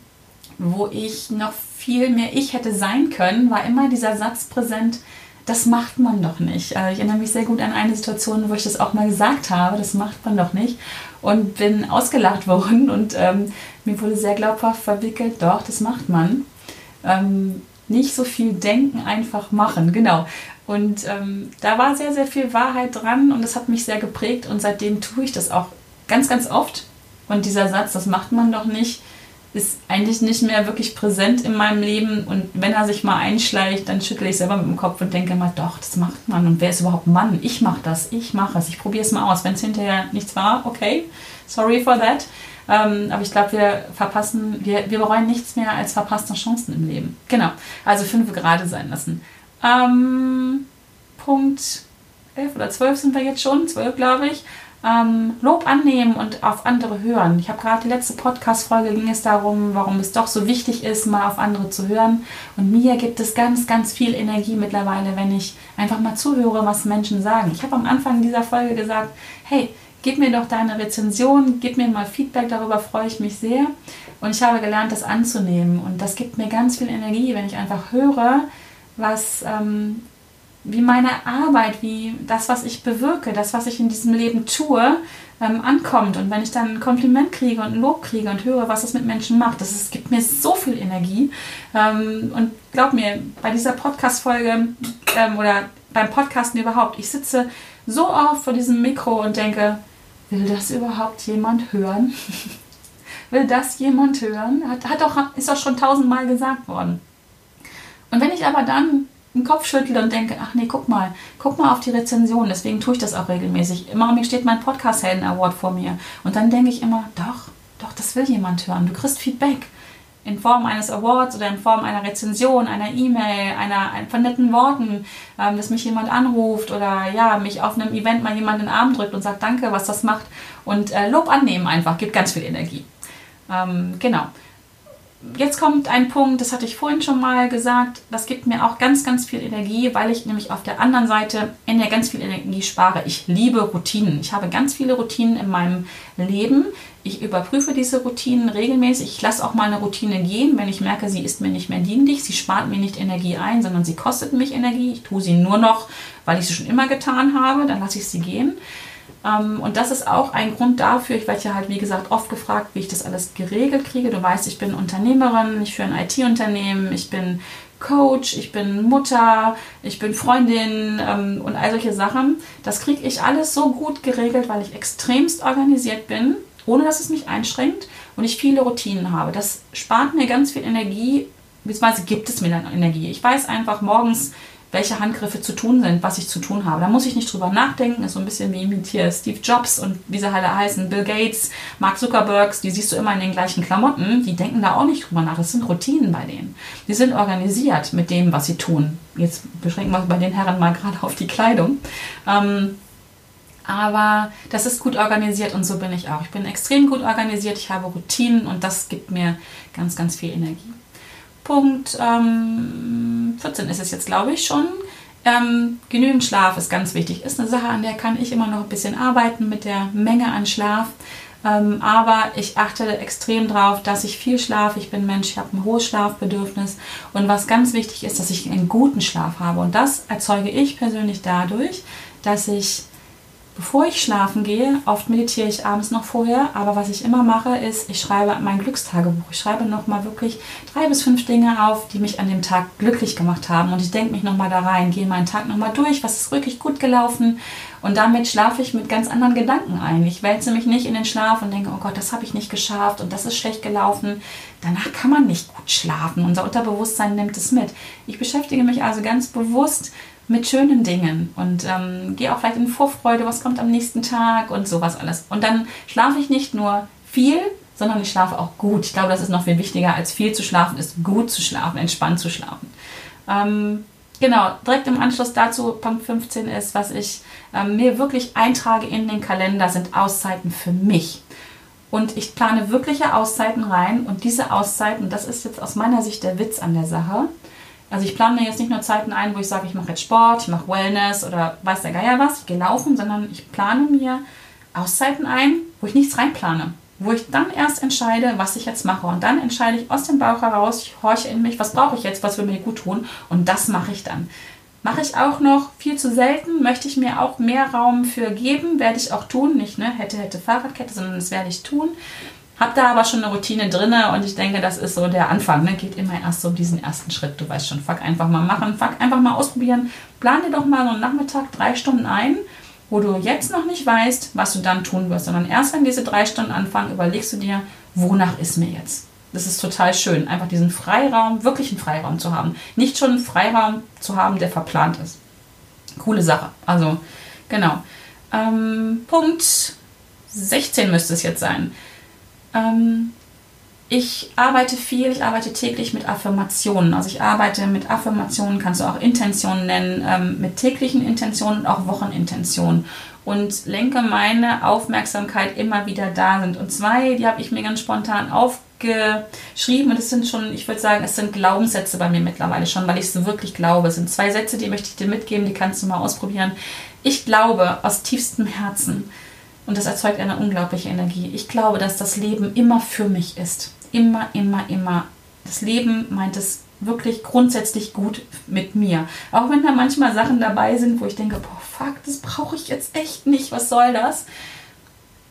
wo ich noch viel mehr ich hätte sein können, war immer dieser Satz präsent, das macht man doch nicht. Also ich erinnere mich sehr gut an eine Situation, wo ich das auch mal gesagt habe, das macht man doch nicht. Und bin ausgelacht worden und ähm, mir wurde sehr glaubhaft verwickelt, doch, das macht man. Ähm, nicht so viel denken, einfach machen, genau. Und ähm, da war sehr, sehr viel Wahrheit dran und das hat mich sehr geprägt und seitdem tue ich das auch ganz, ganz oft. Und dieser Satz, das macht man doch nicht, ist eigentlich nicht mehr wirklich präsent in meinem Leben. Und wenn er sich mal einschleicht, dann schüttle ich selber mit dem Kopf und denke mal, doch, das macht man. Und wer ist überhaupt Mann? Ich mache das, ich mache es, ich probiere es mal aus. Wenn es hinterher nichts war, okay, sorry for that. Ähm, aber ich glaube, wir verpassen, wir, wir bereuen nichts mehr als verpasste Chancen im Leben. Genau. Also fünf gerade sein lassen. Ähm, Punkt 11 oder 12 sind wir jetzt schon, 12 glaube ich. Ähm, Lob annehmen und auf andere hören. Ich habe gerade die letzte Podcast-Folge ging es darum, warum es doch so wichtig ist, mal auf andere zu hören. Und mir gibt es ganz, ganz viel Energie mittlerweile, wenn ich einfach mal zuhöre, was Menschen sagen. Ich habe am Anfang dieser Folge gesagt, hey, gib mir doch deine Rezension, gib mir mal Feedback, darüber freue ich mich sehr. Und ich habe gelernt, das anzunehmen. Und das gibt mir ganz viel Energie, wenn ich einfach höre, was ähm, wie meine Arbeit, wie das, was ich bewirke, das, was ich in diesem Leben tue, ähm, ankommt. Und wenn ich dann ein Kompliment kriege und ein Lob kriege und höre, was es mit Menschen macht, das ist, gibt mir so viel Energie. Ähm, und glaub mir, bei dieser Podcast-Folge ähm, oder beim Podcasten überhaupt, ich sitze so oft vor diesem Mikro und denke, will das überhaupt jemand hören? will das jemand hören? Hat, hat doch, ist doch schon tausendmal gesagt worden. Und wenn ich aber dann den Kopf schüttle und denke, ach nee, guck mal, guck mal auf die Rezension. Deswegen tue ich das auch regelmäßig. Immer mir steht mein Podcast-Helden Award vor mir. Und dann denke ich immer, doch, doch, das will jemand hören. Du kriegst Feedback in Form eines Awards oder in Form einer Rezension, einer E-Mail, einer von netten Worten, ähm, dass mich jemand anruft oder ja, mich auf einem Event mal jemand in den Arm drückt und sagt, danke, was das macht. Und äh, Lob annehmen einfach, gibt ganz viel Energie. Ähm, genau jetzt kommt ein Punkt, das hatte ich vorhin schon mal gesagt, das gibt mir auch ganz, ganz viel Energie, weil ich nämlich auf der anderen Seite in der ganz viel Energie spare. Ich liebe Routinen. Ich habe ganz viele Routinen in meinem Leben. Ich überprüfe diese Routinen regelmäßig. Ich lasse auch mal eine Routine gehen, wenn ich merke, sie ist mir nicht mehr dienlich. Sie spart mir nicht Energie ein, sondern sie kostet mich Energie. Ich tue sie nur noch, weil ich sie schon immer getan habe. Dann lasse ich sie gehen. Ähm, und das ist auch ein Grund dafür, ich werde ja halt, wie gesagt, oft gefragt, wie ich das alles geregelt kriege. Du weißt, ich bin Unternehmerin, ich führe ein IT-Unternehmen, ich bin Coach, ich bin Mutter, ich bin Freundin ähm, und all solche Sachen. Das kriege ich alles so gut geregelt, weil ich extremst organisiert bin, ohne dass es mich einschränkt und ich viele Routinen habe. Das spart mir ganz viel Energie, beziehungsweise gibt es mir dann Energie. Ich weiß einfach morgens, welche Handgriffe zu tun sind, was ich zu tun habe. Da muss ich nicht drüber nachdenken. Ist so ein bisschen wie mit hier Steve Jobs und wie sie alle heißen, Bill Gates, Mark Zuckerbergs, die siehst du immer in den gleichen Klamotten. Die denken da auch nicht drüber nach. Das sind Routinen bei denen. Die sind organisiert mit dem, was sie tun. Jetzt beschränken wir bei den Herren mal gerade auf die Kleidung. Ähm, aber das ist gut organisiert und so bin ich auch. Ich bin extrem gut organisiert, ich habe Routinen und das gibt mir ganz, ganz viel Energie. Punkt ähm, 14 ist es jetzt, glaube ich, schon. Ähm, genügend Schlaf ist ganz wichtig. Ist eine Sache, an der kann ich immer noch ein bisschen arbeiten mit der Menge an Schlaf. Ähm, aber ich achte extrem darauf, dass ich viel schlafe. Ich bin Mensch, ich habe ein hohes Schlafbedürfnis. Und was ganz wichtig ist, dass ich einen guten Schlaf habe. Und das erzeuge ich persönlich dadurch, dass ich Bevor ich schlafen gehe, oft meditiere ich abends noch vorher, aber was ich immer mache, ist, ich schreibe mein Glückstagebuch. Ich schreibe nochmal wirklich drei bis fünf Dinge auf, die mich an dem Tag glücklich gemacht haben. Und ich denke mich nochmal da rein, gehe meinen Tag nochmal durch, was ist wirklich gut gelaufen. Und damit schlafe ich mit ganz anderen Gedanken ein. Ich wälze mich nicht in den Schlaf und denke, oh Gott, das habe ich nicht geschafft und das ist schlecht gelaufen. Danach kann man nicht gut schlafen. Unser Unterbewusstsein nimmt es mit. Ich beschäftige mich also ganz bewusst mit schönen Dingen und ähm, gehe auch vielleicht in Vorfreude, was kommt am nächsten Tag und sowas alles. Und dann schlafe ich nicht nur viel, sondern ich schlafe auch gut. Ich glaube, das ist noch viel wichtiger als viel zu schlafen, ist gut zu schlafen, entspannt zu schlafen. Ähm, genau, direkt im Anschluss dazu, Punkt 15 ist, was ich ähm, mir wirklich eintrage in den Kalender, sind Auszeiten für mich. Und ich plane wirkliche Auszeiten rein und diese Auszeiten, das ist jetzt aus meiner Sicht der Witz an der Sache, also ich plane mir jetzt nicht nur Zeiten ein, wo ich sage, ich mache jetzt Sport, ich mache Wellness oder weiß der Geier was, ich gehe laufen, sondern ich plane mir Auszeiten ein, wo ich nichts reinplane. Wo ich dann erst entscheide, was ich jetzt mache. Und dann entscheide ich aus dem Bauch heraus, ich horche in mich, was brauche ich jetzt, was will mir gut tun. Und das mache ich dann. Mache ich auch noch viel zu selten, möchte ich mir auch mehr Raum für geben, werde ich auch tun. Nicht ne, hätte, hätte Fahrradkette, sondern das werde ich tun. Hab da aber schon eine Routine drin und ich denke, das ist so der Anfang. Ne? Geht immer erst so diesen ersten Schritt. Du weißt schon, fuck einfach mal machen, fuck einfach mal ausprobieren. Plan dir doch mal so einen Nachmittag drei Stunden ein, wo du jetzt noch nicht weißt, was du dann tun wirst, sondern erst wenn diese drei Stunden anfangen, überlegst du dir, wonach ist mir jetzt. Das ist total schön, einfach diesen Freiraum, wirklichen Freiraum zu haben. Nicht schon einen Freiraum zu haben, der verplant ist. Coole Sache. Also, genau. Ähm, Punkt 16 müsste es jetzt sein. Ähm, ich arbeite viel, ich arbeite täglich mit Affirmationen. Also ich arbeite mit Affirmationen, kannst du auch Intentionen nennen, ähm, mit täglichen Intentionen und auch Wochenintentionen. Und lenke meine Aufmerksamkeit immer wieder da sind. Und zwei, die habe ich mir ganz spontan aufgeschrieben. Und das sind schon, ich würde sagen, es sind Glaubenssätze bei mir mittlerweile schon, weil ich es wirklich glaube. Es sind zwei Sätze, die möchte ich dir mitgeben, die kannst du mal ausprobieren. Ich glaube aus tiefstem Herzen, und das erzeugt eine unglaubliche Energie. Ich glaube, dass das Leben immer für mich ist immer, immer, immer. Das Leben meint es wirklich grundsätzlich gut mit mir. Auch wenn da manchmal Sachen dabei sind, wo ich denke, boah, fuck, das brauche ich jetzt echt nicht, was soll das?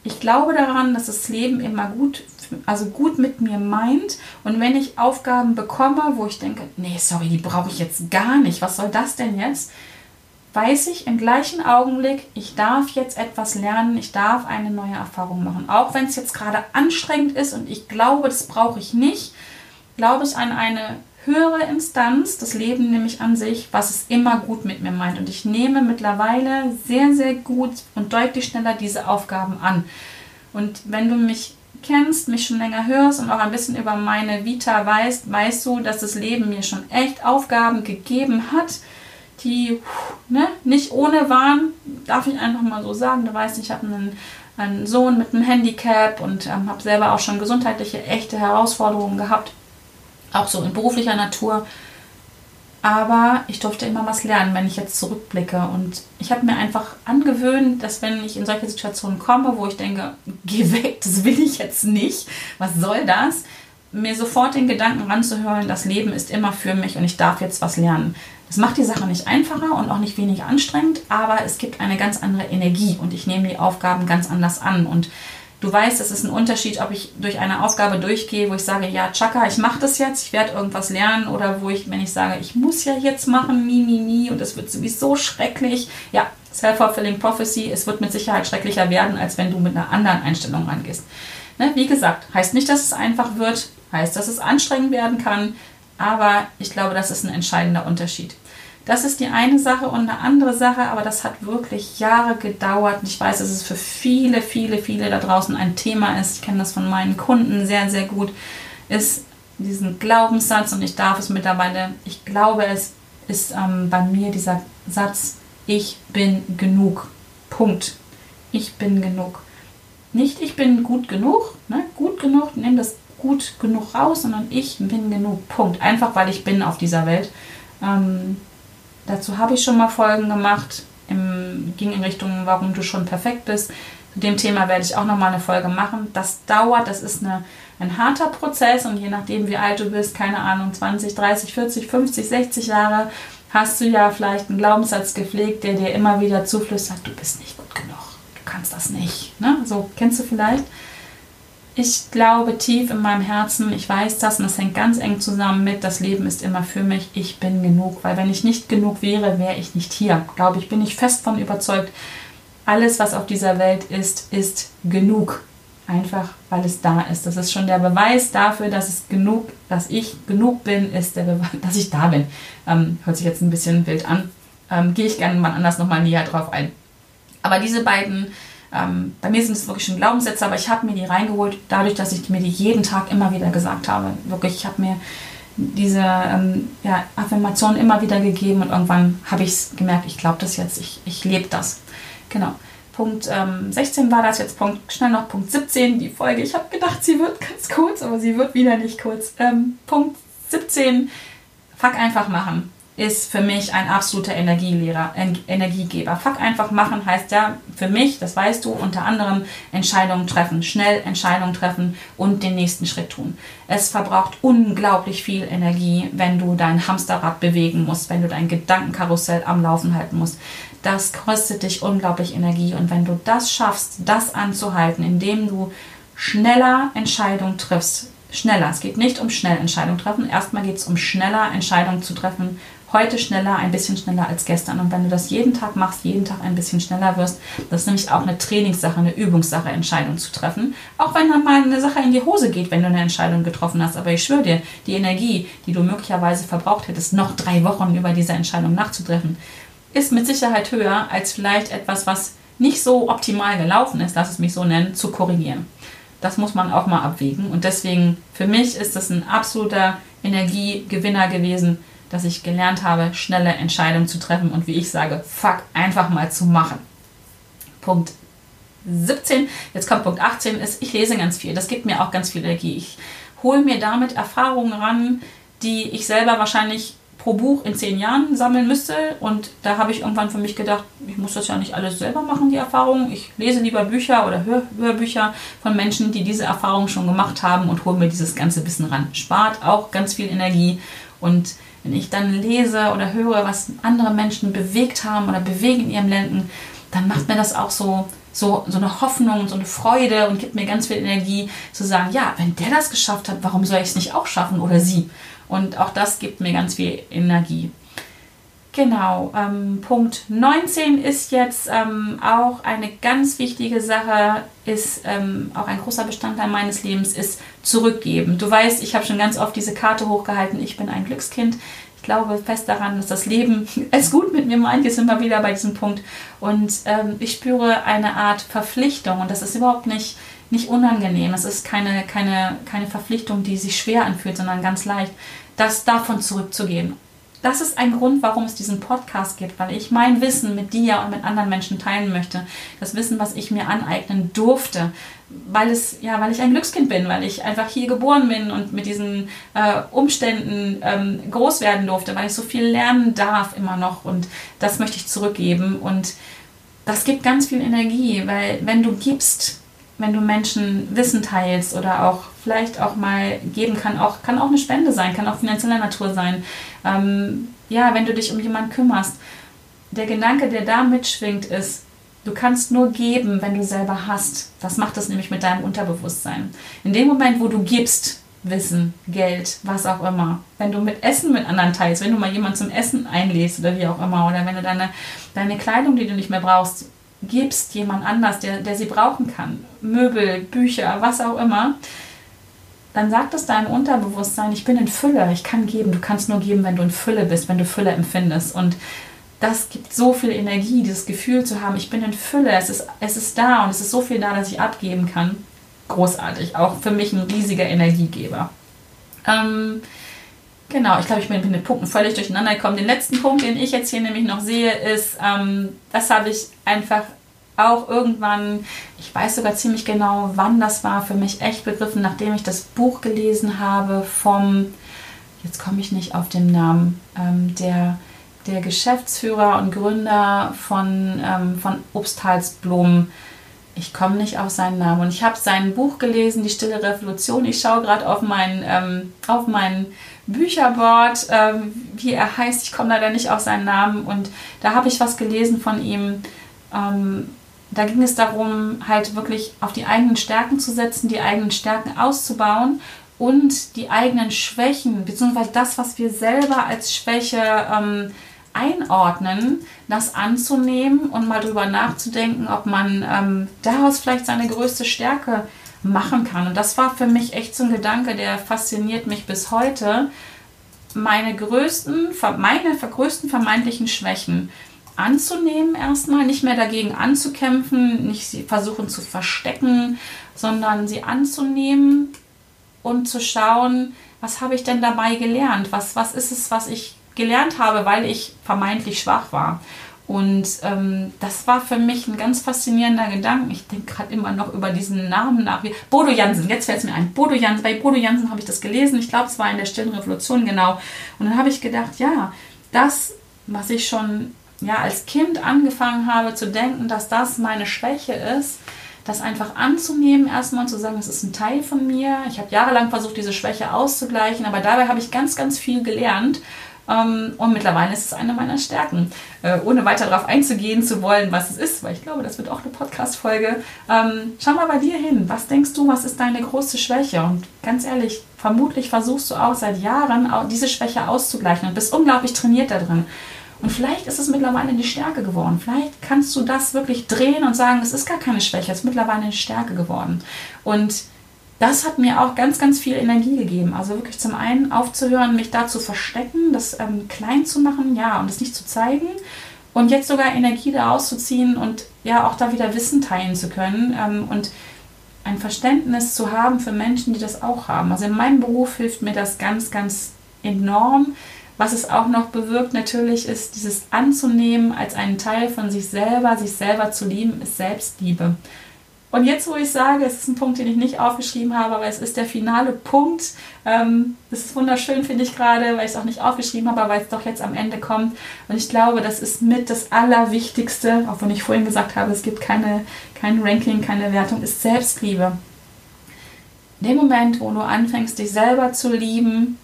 Ich glaube daran, dass das Leben immer gut, also gut mit mir meint. Und wenn ich Aufgaben bekomme, wo ich denke, nee, sorry, die brauche ich jetzt gar nicht, was soll das denn jetzt? Weiß ich im gleichen Augenblick, ich darf jetzt etwas lernen, ich darf eine neue Erfahrung machen. Auch wenn es jetzt gerade anstrengend ist und ich glaube, das brauche ich nicht, glaube ich an eine höhere Instanz, das Leben nämlich an sich, was es immer gut mit mir meint. Und ich nehme mittlerweile sehr, sehr gut und deutlich schneller diese Aufgaben an. Und wenn du mich kennst, mich schon länger hörst und auch ein bisschen über meine Vita weißt, weißt du, dass das Leben mir schon echt Aufgaben gegeben hat, die ne, nicht ohne waren, darf ich einfach mal so sagen. Du weißt, ich habe einen, einen, Sohn mit einem Handicap und ähm, habe selber auch schon gesundheitliche, echte Herausforderungen gehabt, auch so in beruflicher Natur. Aber ich durfte immer was lernen, wenn ich jetzt zurückblicke. Und ich habe mir einfach angewöhnt, dass wenn ich in solche Situationen komme, wo ich denke, geh weg, das will ich jetzt nicht, was soll das? Mir sofort den Gedanken ranzuhören, das Leben ist immer für mich und ich darf jetzt was lernen. Das macht die Sache nicht einfacher und auch nicht weniger anstrengend, aber es gibt eine ganz andere Energie und ich nehme die Aufgaben ganz anders an. Und du weißt, es ist ein Unterschied, ob ich durch eine Aufgabe durchgehe, wo ich sage, ja, Chaka, ich mache das jetzt, ich werde irgendwas lernen, oder wo ich, wenn ich sage, ich muss ja jetzt machen, mi, mi, mi, und es wird sowieso schrecklich. Ja, Self-Fulfilling Prophecy, es wird mit Sicherheit schrecklicher werden, als wenn du mit einer anderen Einstellung rangehst. Ne? Wie gesagt, heißt nicht, dass es einfach wird, heißt, dass es anstrengend werden kann, aber ich glaube, das ist ein entscheidender Unterschied. Das ist die eine Sache und eine andere Sache, aber das hat wirklich Jahre gedauert. Und ich weiß, dass es für viele, viele, viele da draußen ein Thema ist. Ich kenne das von meinen Kunden sehr, sehr gut. Ist diesen Glaubenssatz und ich darf es mittlerweile, ich glaube, es ist ähm, bei mir dieser Satz, ich bin genug. Punkt. Ich bin genug. Nicht ich bin gut genug, ne? gut genug, nehme das gut genug raus, sondern ich bin genug. Punkt. Einfach weil ich bin auf dieser Welt. Ähm, Dazu habe ich schon mal Folgen gemacht. Im, ging in Richtung, warum du schon perfekt bist. Zu dem Thema werde ich auch noch mal eine Folge machen. Das dauert, das ist eine, ein harter Prozess und je nachdem, wie alt du bist, keine Ahnung, 20, 30, 40, 50, 60 Jahre, hast du ja vielleicht einen Glaubenssatz gepflegt, der dir immer wieder zuflüstert, du bist nicht gut genug, du kannst das nicht. Ne? So kennst du vielleicht ich glaube tief in meinem Herzen, ich weiß das und das hängt ganz eng zusammen mit, das Leben ist immer für mich, ich bin genug. Weil wenn ich nicht genug wäre, wäre ich nicht hier. Glaube ich, bin ich fest von überzeugt, alles, was auf dieser Welt ist, ist genug. Einfach, weil es da ist. Das ist schon der Beweis dafür, dass es genug, dass ich genug bin, ist der Beweis, dass ich da bin. Ähm, hört sich jetzt ein bisschen wild an. Ähm, Gehe ich gerne mal anders nochmal näher drauf ein. Aber diese beiden ähm, bei mir sind es wirklich schon Glaubenssätze, aber ich habe mir die reingeholt, dadurch, dass ich mir die jeden Tag immer wieder gesagt habe. Wirklich, ich habe mir diese ähm, ja, Affirmation immer wieder gegeben und irgendwann habe ich es gemerkt, ich glaube das jetzt, ich, ich lebe das. Genau. Punkt ähm, 16 war das, jetzt Punkt, schnell noch Punkt 17, die Folge. Ich habe gedacht, sie wird ganz kurz, aber sie wird wieder nicht kurz. Ähm, Punkt 17, fuck einfach machen ist für mich ein absoluter Energielehrer, Energiegeber. Fuck einfach machen heißt ja für mich, das weißt du, unter anderem Entscheidungen treffen, schnell Entscheidungen treffen und den nächsten Schritt tun. Es verbraucht unglaublich viel Energie, wenn du dein Hamsterrad bewegen musst, wenn du dein Gedankenkarussell am Laufen halten musst. Das kostet dich unglaublich Energie und wenn du das schaffst, das anzuhalten, indem du schneller Entscheidungen triffst, schneller. Es geht nicht um schnell Entscheidungen treffen. Erstmal geht es um schneller Entscheidungen zu treffen heute schneller, ein bisschen schneller als gestern. Und wenn du das jeden Tag machst, jeden Tag ein bisschen schneller wirst, das ist nämlich auch eine Trainingssache, eine Übungssache, Entscheidungen zu treffen. Auch wenn dann mal eine Sache in die Hose geht, wenn du eine Entscheidung getroffen hast. Aber ich schwöre dir, die Energie, die du möglicherweise verbraucht hättest, noch drei Wochen über diese Entscheidung nachzutreffen, ist mit Sicherheit höher als vielleicht etwas, was nicht so optimal gelaufen ist, lass es mich so nennen, zu korrigieren. das muss man auch mal abwägen. Und deswegen, für mich ist das ein absoluter Energiegewinner gewesen, dass ich gelernt habe, schnelle Entscheidungen zu treffen und wie ich sage, fuck, einfach mal zu machen. Punkt 17, jetzt kommt Punkt 18, ist, ich lese ganz viel. Das gibt mir auch ganz viel Energie. Ich hole mir damit Erfahrungen ran, die ich selber wahrscheinlich pro Buch in zehn Jahren sammeln müsste. Und da habe ich irgendwann für mich gedacht, ich muss das ja nicht alles selber machen, die Erfahrungen. Ich lese lieber Bücher oder Hör Hörbücher von Menschen, die diese Erfahrungen schon gemacht haben und hole mir dieses ganze Wissen ran. Spart auch ganz viel Energie. Und wenn ich dann lese oder höre, was andere Menschen bewegt haben oder bewegen in ihrem Leben, dann macht mir das auch so, so, so eine Hoffnung und so eine Freude und gibt mir ganz viel Energie zu sagen, ja, wenn der das geschafft hat, warum soll ich es nicht auch schaffen oder sie? Und auch das gibt mir ganz viel Energie. Genau, ähm, Punkt 19 ist jetzt ähm, auch eine ganz wichtige Sache, ist ähm, auch ein großer Bestandteil meines Lebens, ist zurückgeben. Du weißt, ich habe schon ganz oft diese Karte hochgehalten, ich bin ein Glückskind. Ich glaube fest daran, dass das Leben es gut mit mir meint. Jetzt sind wir wieder bei diesem Punkt. Und ähm, ich spüre eine Art Verpflichtung und das ist überhaupt nicht nicht unangenehm. Es ist keine, keine, keine Verpflichtung, die sich schwer anfühlt, sondern ganz leicht, das davon zurückzugehen. Das ist ein Grund, warum es diesen Podcast gibt, weil ich mein Wissen mit dir und mit anderen Menschen teilen möchte. Das Wissen, was ich mir aneignen durfte, weil es ja, weil ich ein Glückskind bin, weil ich einfach hier geboren bin und mit diesen äh, Umständen ähm, groß werden durfte, weil ich so viel lernen darf immer noch. Und das möchte ich zurückgeben. Und das gibt ganz viel Energie, weil wenn du gibst, wenn du Menschen Wissen teilst oder auch vielleicht auch mal geben kann, auch, kann auch eine Spende sein, kann auch finanzieller Natur sein. Ähm, ja, wenn du dich um jemanden kümmerst. Der Gedanke, der da mitschwingt, ist, du kannst nur geben, wenn du selber hast. Das macht es nämlich mit deinem Unterbewusstsein. In dem Moment, wo du gibst, Wissen, Geld, was auch immer. Wenn du mit Essen mit anderen teilst, wenn du mal jemanden zum Essen einlädst oder wie auch immer, oder wenn du deine, deine Kleidung, die du nicht mehr brauchst, gibst jemand anders, der, der sie brauchen kann, Möbel, Bücher, was auch immer, dann sagt es deinem Unterbewusstsein, ich bin in Fülle, ich kann geben. Du kannst nur geben, wenn du in Fülle bist, wenn du Fülle empfindest. Und das gibt so viel Energie, dieses Gefühl zu haben, ich bin in Fülle, es ist, es ist da und es ist so viel da, dass ich abgeben kann. Großartig, auch für mich ein riesiger Energiegeber. Ähm, Genau, ich glaube, ich bin mit den Punkten völlig durcheinander gekommen. Den letzten Punkt, den ich jetzt hier nämlich noch sehe, ist, ähm, das habe ich einfach auch irgendwann, ich weiß sogar ziemlich genau, wann das war, für mich echt begriffen, nachdem ich das Buch gelesen habe vom, jetzt komme ich nicht auf den Namen, ähm, der, der Geschäftsführer und Gründer von, ähm, von Obsthalsblumen. Ich komme nicht auf seinen Namen. Und ich habe sein Buch gelesen, Die Stille Revolution. Ich schaue gerade auf meinen, ähm, auf meinen Bücherboard, ähm, wie er heißt. Ich komme leider nicht auf seinen Namen. Und da habe ich was gelesen von ihm. Ähm, da ging es darum, halt wirklich auf die eigenen Stärken zu setzen, die eigenen Stärken auszubauen und die eigenen Schwächen, beziehungsweise das, was wir selber als Schwäche ähm, einordnen, das anzunehmen und mal drüber nachzudenken, ob man ähm, daraus vielleicht seine größte Stärke machen kann. Und das war für mich echt so ein Gedanke, der fasziniert mich bis heute. Meine größten, meine größten vermeintlichen Schwächen anzunehmen erstmal, nicht mehr dagegen anzukämpfen, nicht sie versuchen zu verstecken, sondern sie anzunehmen und zu schauen, was habe ich denn dabei gelernt? Was, was ist es, was ich gelernt habe, weil ich vermeintlich schwach war? Und ähm, das war für mich ein ganz faszinierender Gedanke. Ich denke gerade immer noch über diesen Namen nach. Bodo Jansen, jetzt fällt es mir ein. Bodo Jansen, bei Bodo Jansen habe ich das gelesen. Ich glaube, es war in der Stillen Revolution, genau. Und dann habe ich gedacht, ja, das, was ich schon ja, als Kind angefangen habe zu denken, dass das meine Schwäche ist, das einfach anzunehmen, erstmal zu sagen, es ist ein Teil von mir. Ich habe jahrelang versucht, diese Schwäche auszugleichen, aber dabei habe ich ganz, ganz viel gelernt und mittlerweile ist es eine meiner Stärken. Äh, ohne weiter darauf einzugehen zu wollen, was es ist, weil ich glaube, das wird auch eine Podcast-Folge. Ähm, schau mal bei dir hin. Was denkst du, was ist deine große Schwäche? Und ganz ehrlich, vermutlich versuchst du auch seit Jahren diese Schwäche auszugleichen und bist unglaublich trainiert da drin. Und vielleicht ist es mittlerweile eine Stärke geworden. Vielleicht kannst du das wirklich drehen und sagen, es ist gar keine Schwäche, es ist mittlerweile eine Stärke geworden. Und das hat mir auch ganz, ganz viel Energie gegeben. Also wirklich zum einen aufzuhören, mich da zu verstecken, das ähm, klein zu machen, ja, und es nicht zu zeigen. Und jetzt sogar Energie da rauszuziehen und ja auch da wieder Wissen teilen zu können. Ähm, und ein Verständnis zu haben für Menschen, die das auch haben. Also in meinem Beruf hilft mir das ganz, ganz enorm. Was es auch noch bewirkt natürlich ist, dieses anzunehmen als einen Teil von sich selber, sich selber zu lieben, ist Selbstliebe. Und jetzt, wo ich sage, es ist ein Punkt, den ich nicht aufgeschrieben habe, aber es ist der finale Punkt. Ähm, das ist wunderschön, finde ich gerade, weil ich es auch nicht aufgeschrieben habe, weil es doch jetzt am Ende kommt. Und ich glaube, das ist mit das Allerwichtigste, auch wenn ich vorhin gesagt habe, es gibt keine, kein Ranking, keine Wertung, ist Selbstliebe. In dem Moment, wo du anfängst, dich selber zu lieben,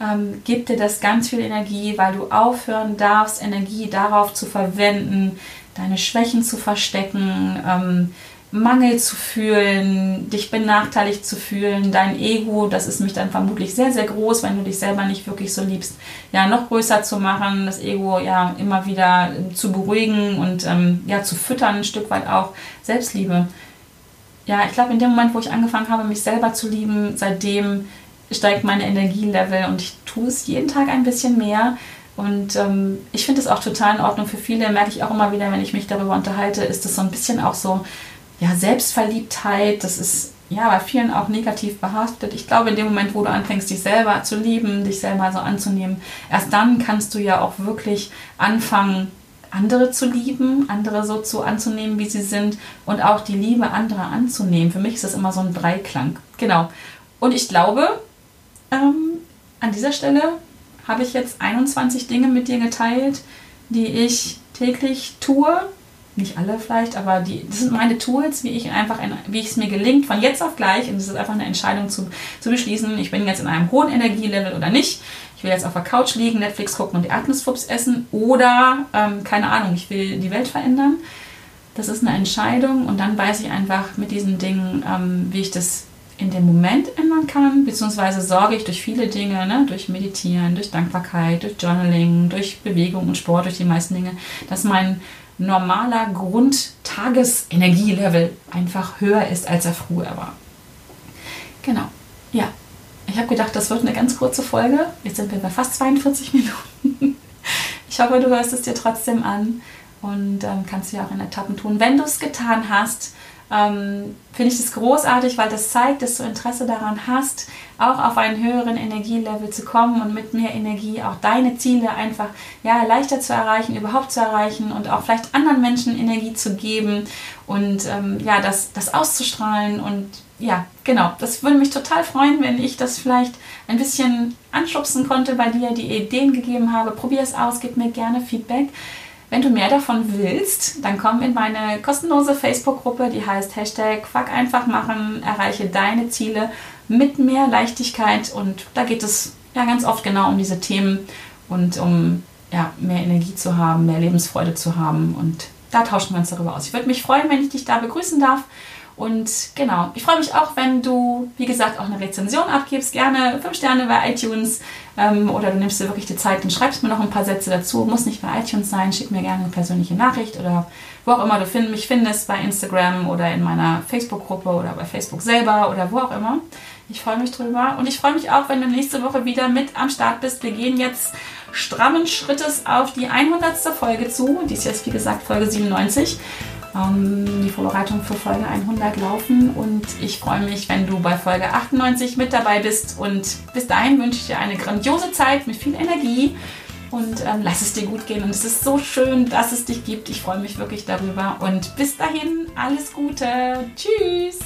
ähm, gibt dir das ganz viel Energie, weil du aufhören darfst, Energie darauf zu verwenden, deine Schwächen zu verstecken, ähm, Mangel zu fühlen, dich benachteiligt zu fühlen, dein Ego, das ist mich dann vermutlich sehr, sehr groß, wenn du dich selber nicht wirklich so liebst, ja, noch größer zu machen, das Ego ja immer wieder zu beruhigen und ähm, ja, zu füttern, ein Stück weit auch Selbstliebe. Ja, ich glaube, in dem Moment, wo ich angefangen habe, mich selber zu lieben, seitdem steigt mein Energielevel und ich tue es jeden Tag ein bisschen mehr. Und ähm, ich finde es auch total in Ordnung. Für viele merke ich auch immer wieder, wenn ich mich darüber unterhalte, ist das so ein bisschen auch so, ja, Selbstverliebtheit, das ist ja bei vielen auch negativ behaftet. Ich glaube, in dem Moment, wo du anfängst, dich selber zu lieben, dich selber so anzunehmen, erst dann kannst du ja auch wirklich anfangen, andere zu lieben, andere so zu anzunehmen, wie sie sind und auch die Liebe anderer anzunehmen. Für mich ist das immer so ein Dreiklang. Genau. Und ich glaube, ähm, an dieser Stelle habe ich jetzt 21 Dinge mit dir geteilt, die ich täglich tue, nicht alle vielleicht, aber die, das sind meine Tools, wie ich einfach, ein, wie es mir gelingt, von jetzt auf gleich, und es ist einfach eine Entscheidung zu, zu beschließen, ich bin jetzt in einem hohen Energielevel oder nicht. Ich will jetzt auf der Couch liegen, Netflix gucken und die Erdnussflups essen oder, ähm, keine Ahnung, ich will die Welt verändern. Das ist eine Entscheidung und dann weiß ich einfach mit diesen Dingen, ähm, wie ich das in dem Moment ändern kann, beziehungsweise sorge ich durch viele Dinge, ne, durch Meditieren, durch Dankbarkeit, durch Journaling, durch Bewegung und Sport, durch die meisten Dinge, dass mein normaler Grundtagesenergielevel einfach höher ist, als er früher war. Genau, ja. Ich habe gedacht, das wird eine ganz kurze Folge. Jetzt sind wir bei fast 42 Minuten. Ich hoffe, du hörst es dir trotzdem an und ähm, kannst ja auch in Etappen tun. Wenn du es getan hast, ähm, finde ich das großartig, weil das zeigt, dass du Interesse daran hast, auch auf einen höheren Energielevel zu kommen und mit mehr Energie auch deine Ziele einfach ja, leichter zu erreichen, überhaupt zu erreichen und auch vielleicht anderen Menschen Energie zu geben und ähm, ja, das, das auszustrahlen und ja, genau, das würde mich total freuen, wenn ich das vielleicht ein bisschen anschubsen konnte bei dir, die Ideen gegeben habe. Probier es aus, gib mir gerne Feedback. Wenn du mehr davon willst, dann komm in meine kostenlose Facebook-Gruppe, die heißt Hashtag Fuck einfach machen, erreiche deine Ziele mit mehr Leichtigkeit und da geht es ja ganz oft genau um diese Themen und um ja, mehr Energie zu haben, mehr Lebensfreude zu haben und da tauschen wir uns darüber aus. Ich würde mich freuen, wenn ich dich da begrüßen darf und genau, ich freue mich auch, wenn du, wie gesagt, auch eine Rezension abgibst. Gerne 5 Sterne bei iTunes ähm, oder du nimmst dir wirklich die Zeit und schreibst mir noch ein paar Sätze dazu. Muss nicht bei iTunes sein. Schick mir gerne eine persönliche Nachricht oder wo auch immer du mich findest, bei Instagram oder in meiner Facebook-Gruppe oder bei Facebook selber oder wo auch immer. Ich freue mich drüber und ich freue mich auch, wenn du nächste Woche wieder mit am Start bist. Wir gehen jetzt strammen Schrittes auf die 100. Folge zu. Die ist jetzt, wie gesagt, Folge 97 ähm, die Vorbereitung für Folge 100 laufen und ich freue mich, wenn du bei Folge 98 mit dabei bist und bis dahin wünsche ich dir eine grandiose Zeit mit viel Energie und ähm, lass es dir gut gehen und es ist so schön, dass es dich gibt. Ich freue mich wirklich darüber und bis dahin alles Gute. Tschüss.